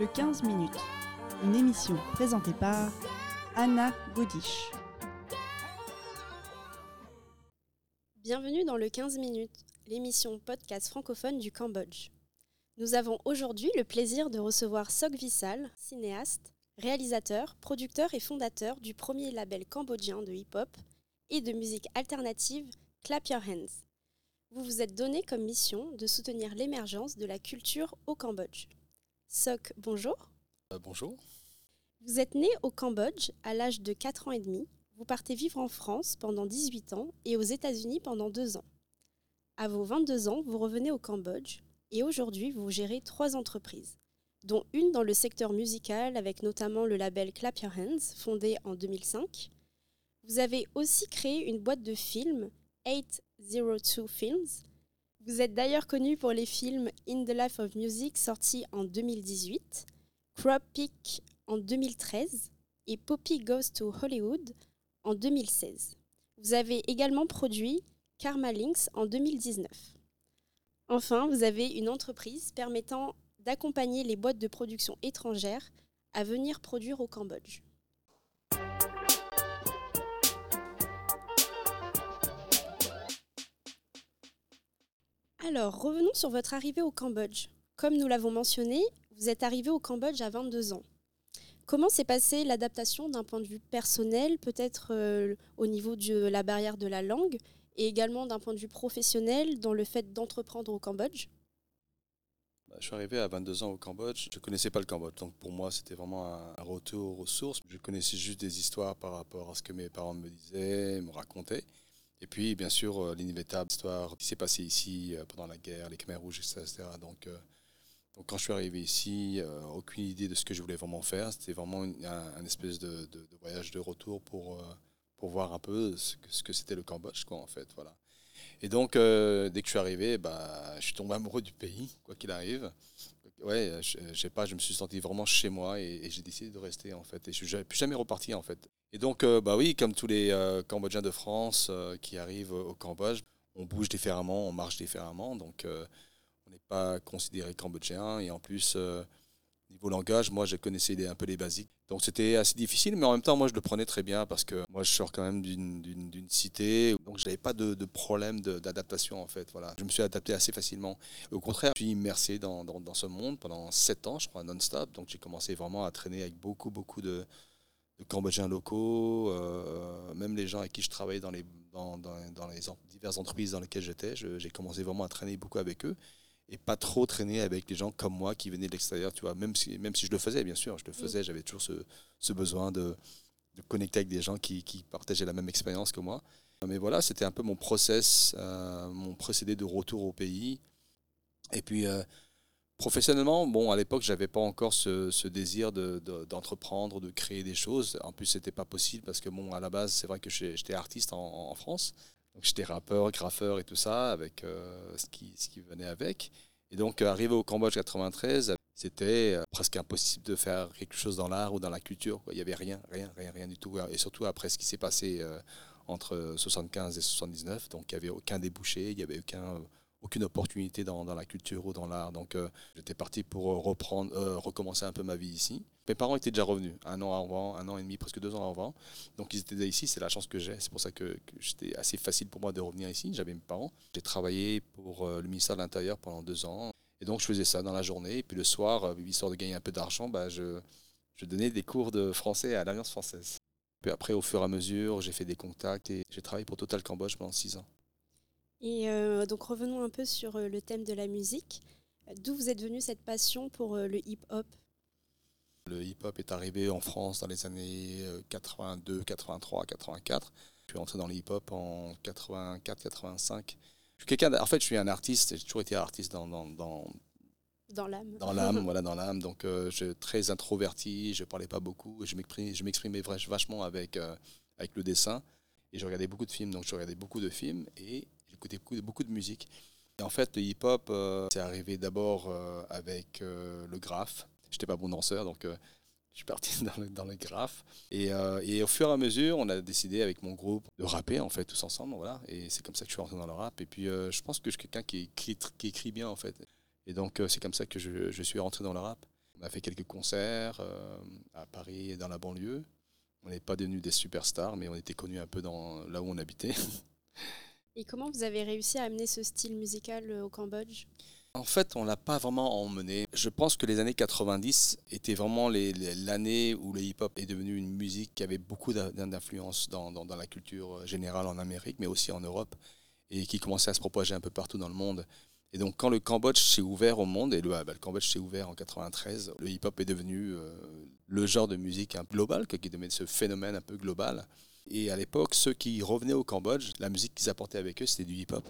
Le 15 minutes, une émission présentée par Anna Godish. Bienvenue dans le 15 minutes, l'émission podcast francophone du Cambodge. Nous avons aujourd'hui le plaisir de recevoir Sok Vissal, cinéaste, réalisateur, producteur et fondateur du premier label cambodgien de hip-hop et de musique alternative Clap Your Hands. Vous vous êtes donné comme mission de soutenir l'émergence de la culture au Cambodge. Sok, bonjour. Euh, bonjour. Vous êtes né au Cambodge à l'âge de 4 ans et demi. Vous partez vivre en France pendant 18 ans et aux États-Unis pendant 2 ans. À vos 22 ans, vous revenez au Cambodge et aujourd'hui, vous gérez trois entreprises, dont une dans le secteur musical avec notamment le label Clap Your Hands, fondé en 2005. Vous avez aussi créé une boîte de films, 802 Films. Vous êtes d'ailleurs connu pour les films In the Life of Music sortis en 2018, Crop Peak en 2013 et Poppy Goes to Hollywood en 2016. Vous avez également produit Karma Links en 2019. Enfin, vous avez une entreprise permettant d'accompagner les boîtes de production étrangères à venir produire au Cambodge. Alors, revenons sur votre arrivée au Cambodge. Comme nous l'avons mentionné, vous êtes arrivé au Cambodge à 22 ans. Comment s'est passée l'adaptation d'un point de vue personnel, peut-être euh, au niveau de la barrière de la langue, et également d'un point de vue professionnel dans le fait d'entreprendre au Cambodge? Bah, Je suis arrivé à 22 ans au Cambodge. Je ne connaissais pas le Cambodge, donc pour moi c'était vraiment un, retour aux sources. Je connaissais juste des histoires par rapport à ce que mes parents me disaient, me racontaient. Et puis bien sûr euh, l'inévitable histoire qui s'est passée ici euh, pendant la guerre, les Khmers rouges, etc. Donc, euh, donc quand je suis arrivé ici, aucune idée de ce que je voulais vraiment faire. C'était vraiment un, espèce de, voyage de retour pour pour voir un peu ce que, c'était le Cambodge, quoi, en fait. Voilà. Et donc, dès que je suis arrivé, bah, je suis tombé amoureux du pays, quoi qu'il arrive. Ouais, je, je, sais pas, je me suis senti vraiment chez moi et, j'ai décidé de rester, en fait. Et je suis plus jamais reparti, en fait. Et donc, euh, bah oui, comme tous les euh, Cambodgiens de France qui arrivent au Cambodge, on bouge différemment, on marche différemment. Donc, on n'est pas considéré cambodgien. Et en plus, Niveau langage, moi, je connaissais un peu les basiques. Donc c'était assez difficile, mais en même temps, moi, je le prenais très bien parce que moi, je sors quand même d'une cité, donc je n'avais pas de, de problème d'adaptation, en fait. Voilà. Je me suis adapté assez facilement. Au contraire, je suis immersé dans, dans, ce monde pendant sept ans, je crois, non-stop. Donc j'ai commencé vraiment à traîner avec beaucoup, beaucoup de, Cambodgiens locaux, euh, même les gens avec qui je travaillais dans les, dans, dans les diverses entreprises dans lesquelles j'étais. J'ai commencé vraiment à traîner beaucoup avec eux et pas trop traîner avec les gens comme moi qui venaient de l'extérieur, tu vois, même si, même si je le faisais, bien sûr, je le mm. faisais, j'avais toujours ce, ce besoin de, de, connecter avec des gens qui, qui, partageaient la même expérience que moi. Mais voilà, c'était un peu mon process, euh, mon procédé de retour au pays. Et puis, euh, professionnellement, bon, à l'époque, j'avais pas encore ce, ce désir d'entreprendre, de, de, créer des choses. En plus, c'était pas possible parce que, bon, à la base, c'est vrai que j'étais artiste en, en France. Donc j'étais rappeur, graffeur et tout ça, avec euh, ce, qui, ce qui venait avec. Et donc, euh, arrivé au Cambodge 93, c'était euh, presque impossible de faire quelque chose dans l'art ou dans la culture. Il n'y avait rien, rien, rien, rien du tout. Et surtout après ce qui s'est passé entre 75 et 79, donc il n'y avait aucun débouché, il n'y avait aucun aucune opportunité dans, la culture ou dans l'art. Donc euh, j'étais parti pour euh, reprendre, euh, recommencer un peu ma vie ici. Mes parents étaient déjà revenus un an avant, un an et demi, presque deux ans avant. Donc ils étaient déjà ici, c'est la chance que j'ai. C'est pour ça que, c'était assez facile pour moi de revenir ici. J'avais mes parents. J'ai travaillé pour le ministère de l'Intérieur pendant deux ans. Et donc je faisais ça dans la journée. Et puis le soir, histoire de gagner un peu d'argent, bah, je, je donnais des cours de français à l'Alliance française. Puis après, au fur et à mesure, j'ai fait des contacts et j'ai travaillé pour Total Cambodge pendant six ans. Et euh, donc revenons un peu sur euh, le thème de la musique. D'où vous êtes venu cette passion pour euh, le hip-hop? Le hip-hop est arrivé en France dans les années 82, 83, 84. Je suis entré dans le hip-hop en 84, 85. Je suis en fait, je suis un artiste. J'ai toujours été artiste dans, dans, dans dans l'âme. Dans l'âme, voilà, dans l'âme. Donc, je suis très introverti, je parlais pas beaucoup, je m'exprimais vachement avec, avec le dessin. Et je regardais beaucoup de films, donc je regardais beaucoup de films. Et j'écoutais beaucoup, beaucoup, de musique. Et en fait, le hip-hop, euh, c'est arrivé d'abord euh, avec euh, le graphe. J'étais pas bon danseur, donc je suis parti dans le, dans graphe. Et, au fur et à mesure, on a décidé avec mon groupe de rapper, en fait, tous ensemble. Voilà. Et c'est comme ça que je suis rentré dans le rap. Et puis, je pense que je suis quelqu'un qui écrit, bien, en fait. Et donc, c'est comme ça que je, suis rentré dans le rap. a fait quelques concerts à Paris et dans la banlieue. On n'est pas devenus des superstars, mais on était connus un peu dans, là où on habitait. Et comment vous avez réussi à amener ce style musical au Cambodge? En fait, on l'a pas vraiment emmené. Je pense que les années 90 étaient vraiment l'année où le hip-hop est devenu une musique qui avait beaucoup d'influence dans, la culture générale en Amérique, mais aussi en Europe, et qui commençait à se propager un peu partout dans le monde. Et donc, quand le Cambodge s'est ouvert au monde, et le, bah, Cambodge s'est ouvert en 93, le hip-hop est devenu euh, le genre de musique un global, qui est devenu ce phénomène un peu global. Et à l'époque, ceux qui revenaient au Cambodge, la musique qu'ils apportaient avec eux, c'était du hip-hop.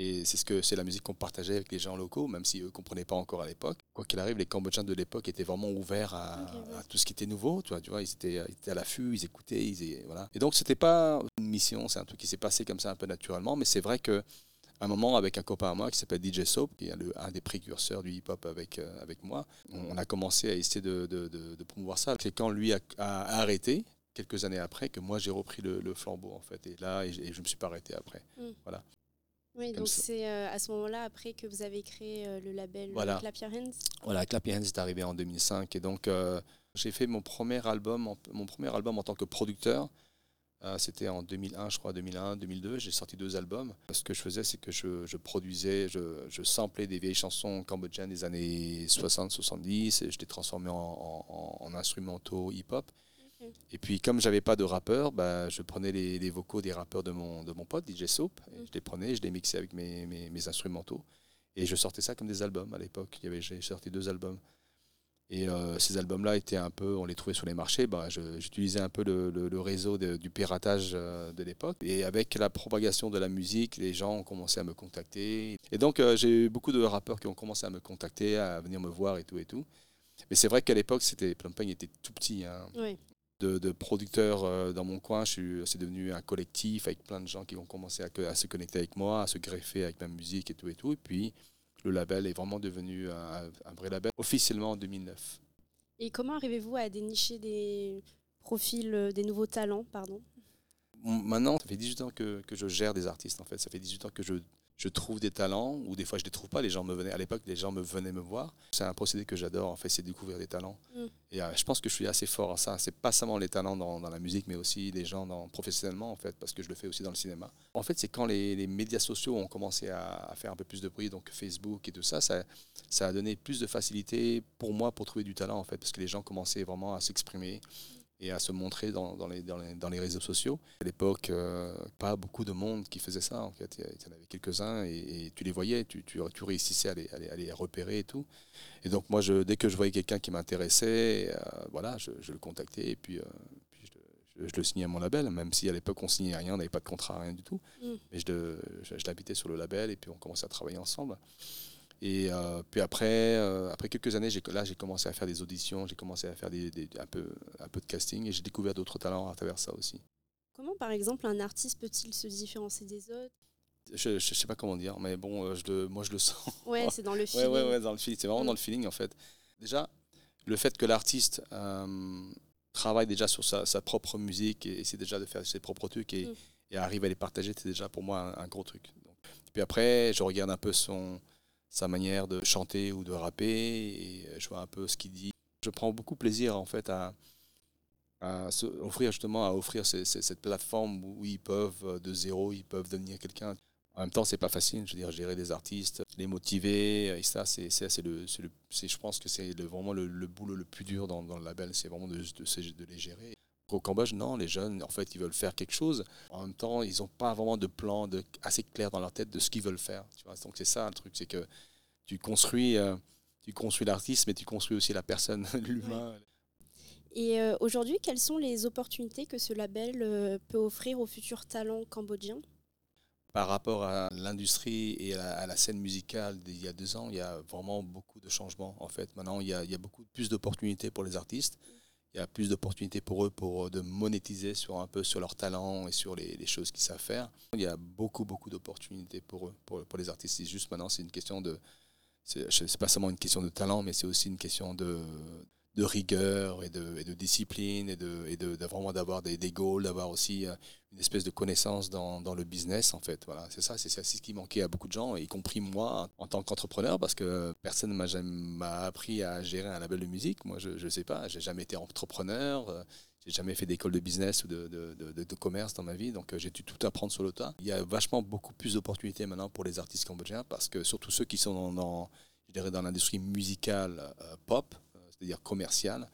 Et c'est ce que c'est la musique qu'on partageait avec les gens locaux, même si eux ne comprenaient pas encore à l'époque. Quoi qu'il arrive, les Cambodgiens de l'époque étaient vraiment ouverts à, tout ce qui était nouveau. Tu vois, tu vois ils, étaient, ils étaient à l'affût, ils écoutaient. Ils, voilà. Et donc, ce n'était pas une mission, c'est un truc qui s'est passé comme ça un peu naturellement. Mais c'est vrai que un moment, avec un copain à moi qui s'appelle DJ Soap, qui est un des précurseurs du hip-hop avec, euh, avec moi, on, a commencé à essayer de, de, de, promouvoir ça. C'est quand lui a, arrêté, quelques années après, que moi j'ai repris le, flambeau en fait. Et là, et, je me suis pas arrêté après. Mm. Voilà. Oui, donc c'est euh, à ce moment-là, après que vous avez créé euh, le label voilà. Clap Your Hands Voilà, Clap Your Hands est arrivé en 2005. Et donc, euh, j'ai fait mon premier, album, mon premier album en tant que producteur. C'était en 2001, je crois, 2001, 2002. J'ai sorti deux albums. Ce que je faisais, c'est que je, produisais, je, je samplais des vieilles chansons cambodgiennes des années 60-70 et je les transformais en, en instrumentaux hip-hop. Et puis, comme j'avais pas de rappeur, bah, je prenais les, vocaux des rappeurs de mon, de mon pote, DJ Soap, et je les prenais, je les mixais avec mes, mes, instrumentaux. Et je sortais ça comme des albums à l'époque. J'ai sorti deux albums. Et euh, ces albums-là étaient un peu, on les trouvait sur les marchés. Bah, J'utilisais un peu le, le, réseau du piratage euh, de l'époque. Et avec la propagation de la musique, les gens ont commencé à me contacter. Et donc, euh, j'ai eu beaucoup de rappeurs qui ont commencé à me contacter, à venir me voir et tout et tout. Mais c'est vrai qu'à l'époque, c'était Plumping était tout petit. Hein. Oui de, producteurs euh, dans mon coin. C'est devenu un collectif avec plein de gens qui ont commencé à, se connecter avec moi, à se greffer avec ma musique et tout et tout. Et puis le label est vraiment devenu un, vrai label officiellement en 2009. Et comment arrivez-vous à dénicher des profils, euh, des nouveaux talents, pardon? Maintenant, ça fait 18 ans que, que, je gère des artistes en fait. Ça fait 18 ans que je je trouve des talents, ou des fois je ne les trouve pas, les gens me venaient, à l'époque les gens me venaient me voir. C'est un procédé que j'adore, en fait, c'est découvrir des talents. Mm. Et euh, je pense que je suis assez fort à ça. C'est pas seulement les talents dans, la musique, mais aussi les gens dans, professionnellement, en fait, parce que je le fais aussi dans le cinéma. En fait, c'est quand les, médias sociaux ont commencé à, faire un peu plus de bruit, donc Facebook et tout ça, ça, ça a donné plus de facilité pour moi pour trouver du talent, en fait, parce que les gens commençaient vraiment à s'exprimer et à se montrer dans, dans, les, dans, les, dans les, réseaux sociaux. À l'époque, euh, pas beaucoup de monde qui faisait ça. En fait. Il y en avait quelques-uns et, tu les voyais, tu, tu, tu réussissais à les, à, les, repérer et tout. Et donc moi, je, dès que je voyais quelqu'un qui m'intéressait, euh, voilà, je, je, le contactais et puis, euh, puis je, je, le signais à mon label, même si à l'époque on signait rien, on n'avait pas de contrat, rien du tout. Mm. Mais je, je, l'habitais sur le label et puis on commençait à travailler ensemble. Et euh, puis après, euh, après quelques années, là, j'ai commencé à faire des auditions, j'ai commencé à faire des, un, peu, un peu de casting et j'ai découvert d'autres talents à travers ça aussi. Comment, par exemple, un artiste peut-il se différencier des autres? Je ne sais pas comment dire, mais bon, euh, je moi je le sens. Ouais, c'est dans le feeling. ouais, ouais, dans le feeling. C'est vraiment dans le feeling en fait. Déjà, le fait que l'artiste travaille déjà sur sa, sa, propre musique et essaie déjà de faire ses propres trucs et, mm. et arrive à les partager, c'est déjà pour moi un, gros truc. Donc, puis après, je regarde un peu son, sa manière de chanter ou de rapper et je vois un peu ce qu'il dit. Je prends beaucoup plaisir en fait à, offrir justement à offrir cette plateforme où ils peuvent euh, de zéro ils peuvent devenir quelqu'un. En même temps, c'est pas facile. Je veux dire, gérer des artistes, les motiver, et ça, c'est, c'est, le, je pense que c'est vraiment le, boulot le plus dur dans, le label, c'est vraiment de les gérer. Au Cambodge, non, les jeunes, en fait, ils veulent faire quelque chose. En même temps, ils n'ont pas vraiment de plan de, assez clair dans leur tête de ce qu'ils veulent faire. Tu vois Donc c'est ça le truc, c'est que tu construis, euh, tu construis l'artiste, mais tu construis aussi la personne, l'humain. Et euh, aujourd'hui, quelles sont les opportunités que ce label euh, peut offrir aux futurs talents cambodgiens? Par rapport à l'industrie et à la, scène musicale d'il y a deux ans, il y a vraiment beaucoup de changements. En fait, maintenant, il y a, il y a beaucoup plus d'opportunités pour les artistes il y a plus d'opportunités pour eux pour euh, de monétiser sur un peu sur leur talent et sur les, choses qu'ils savent faire. Il y a beaucoup beaucoup d'opportunités pour eux, pour, pour les artistes. juste maintenant, c'est une question de, c'est pas seulement une question de talent, mais c'est aussi une question de, de rigueur et de, discipline et de, vraiment d'avoir des, goals, d'avoir aussi euh, une espèce de connaissance dans, le business en fait. Voilà, c'est ça, c'est ce qui manquait à beaucoup de gens, y compris moi en tant qu'entrepreneur, parce que personne jamais m'a appris à gérer un label de musique. Moi, je ne sais pas, j'ai jamais été entrepreneur. euh, j'ai jamais fait d'école de business ou de, commerce dans ma vie, donc euh, j'ai dû tout apprendre sur le tas. Il y a vachement beaucoup plus d'opportunités maintenant pour les artistes cambodgiens parce que surtout ceux qui sont dans, l'industrie musicale pop, c'est-à-dire commerciale,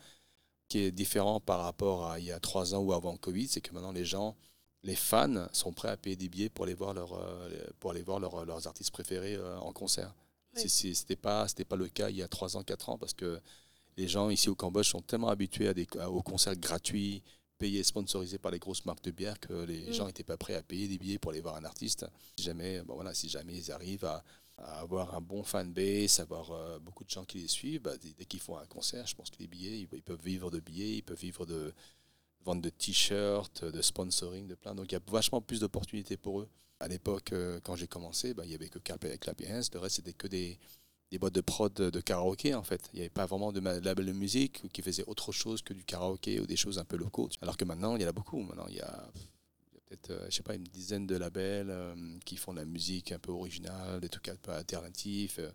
qui est différent par rapport à il y a trois ans ou avant Covid, c'est que maintenant les gens, les fans sont prêts à payer des billets pour aller voir, leur, euh, pour aller voir leur- leurs artistes préférés euh, en concert. Oui. C'est- C'était pas, le cas il y a trois ans, quatre ans parce que les gens ici au Cambodge sont tellement habitués à des, à- aux concerts gratuits, payés, sponsorisés par les grosses marques de bière que les Mm. gens n'étaient pas prêts à payer des billets pour aller voir un artiste. Si jamais, bon voilà, si jamais ils arrivent à, avoir un bon fan base, avoir euh, beaucoup de gens qui les suivent, bah, dès, qu'ils font un concert, je pense que les billets, ils, peuvent vivre de billets, ils peuvent vivre de vente de t-shirts, de sponsoring, de plein. Donc il y a vachement plus d'opportunités pour eux. À l'époque, euh, quand j'ai commencé, bah, il n'y avait que Clap et Clap Hands, le reste c'était que des, boîtes de prod de, karaoké en fait. Il n'y avait pas vraiment de label de musique qui faisait autre chose que du karaoké ou des choses un peu locaux. Alors que maintenant, il y en a beaucoup. Peut-être, euh, je sais pas, une dizaine de labels euh, qui font de la musique un peu originale, des trucs un peu alternatifs. euh,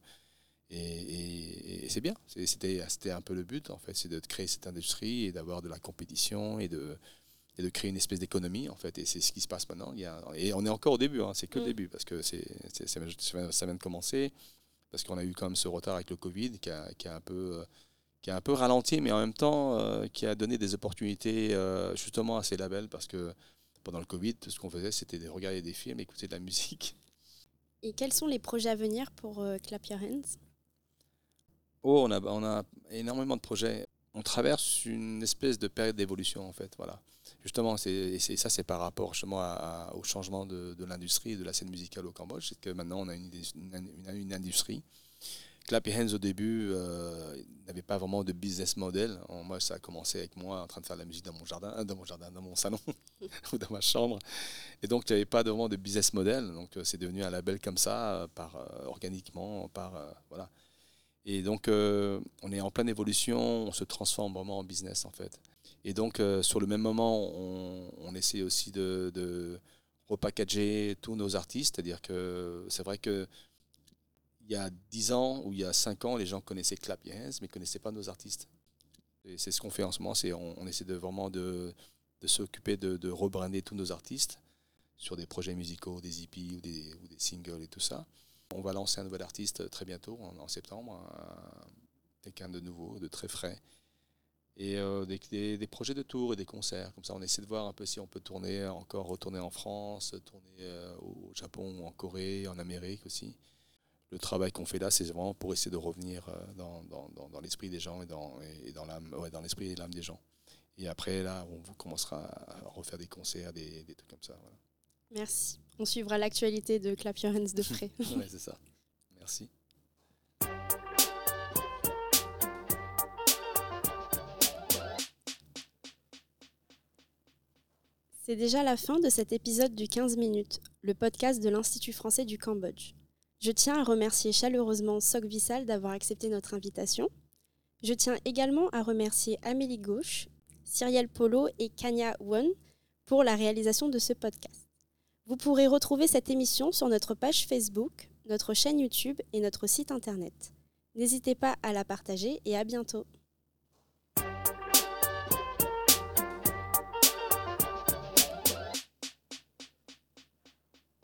et, et- et c'est bien. C'était c'était un peu le but, en fait, c'est de créer cette industrie et d'avoir de la compétition et de, et de créer une espèce d'économie, en fait. Et c'est ce qui se passe maintenant. Il y a, et on est encore au début, hein, c'est que le Mm. début, parce que c'est ça vient- de commencer, parce qu'on a eu quand même ce retard avec le Covid qui a, qui a un peu... qui a un peu ralenti, mais en même temps, euh, qui a donné des opportunités euh, justement à ces labels, parce que pendant le Covid, tout ce qu'on faisait, c'était de regarder des films, écouter de la musique. Et quels sont les projets à venir pour euh, Clap Your Hands? Oh, on a, on a énormément de projets. On traverse une espèce de période d'évolution, en fait. Voilà. Justement, c'est, et c'est- ça, c'est par rapport justement à- à- au changement de, de l'industrie et de la scène musicale au Cambodge. C'est que maintenant, on a une, une, une- une industrie. Clap Your Hands, au début, euh, n'avait pas vraiment de business model. En- Moi, ça a commencé avec moi en train de faire de la musique dans mon jardin, dans mon jardin, dans mon salon ou dans ma chambre. Et donc, il n'y avait pas vraiment de business model. Donc, euh, c'est devenu un label comme ça, euh, par, euh, organiquement, par. euh, voilà. Et donc, on est en pleine évolution, on se transforme vraiment en business en fait. Et donc, sur le même moment, on, on essaie aussi de, de repackager tous nos artistes. C'est-à-dire que c'est vrai que il y a 10 ans ou il y a 5 ans, les gens connaissaient Clap Hands, mais ne connaissaient pas nos artistes. C'est ce qu'on fait en ce moment, c'est on, essaie de vraiment de, s'occuper de, de rebrander tous nos artistes sur des projets musicaux, des EP ou des, singles et tout ça. On va lancer un nouvel artiste très bientôt, en, septembre, un- quelqu'un de nouveau, de très frais. Et euh, des, projets de tour et des concerts. Comme ça, on essaie de voir un peu si on peut tourner encore, retourner en France, tourner euh, au Japon en Corée, en Amérique aussi. Le travail qu'on fait là, c'est vraiment pour essayer de revenir euh, dans, dans- dans- dans l'esprit des gens et dans, et dans l'âme, ouais, dans l'esprit et l'âme des gens. Et après, là, on vous commencera à refaire des concerts, des, des trucs comme ça. Voilà. Merci. On suivra l'actualité de Clap Your Hands de près. Ouais, c'est ça. Merci. C'est déjà la fin de cet épisode du 15 minutes, le podcast de l'Institut français du Cambodge. Je tiens à remercier chaleureusement Sok Vissal d'avoir accepté notre invitation. Je tiens également à remercier Amélie Gauche, Cyrielle Polo et Kanya Won pour la réalisation de ce podcast. Vous pourrez retrouver cette émission sur notre page Facebook, notre chaîne YouTube et notre site internet. N'hésitez pas à la partager et à bientôt.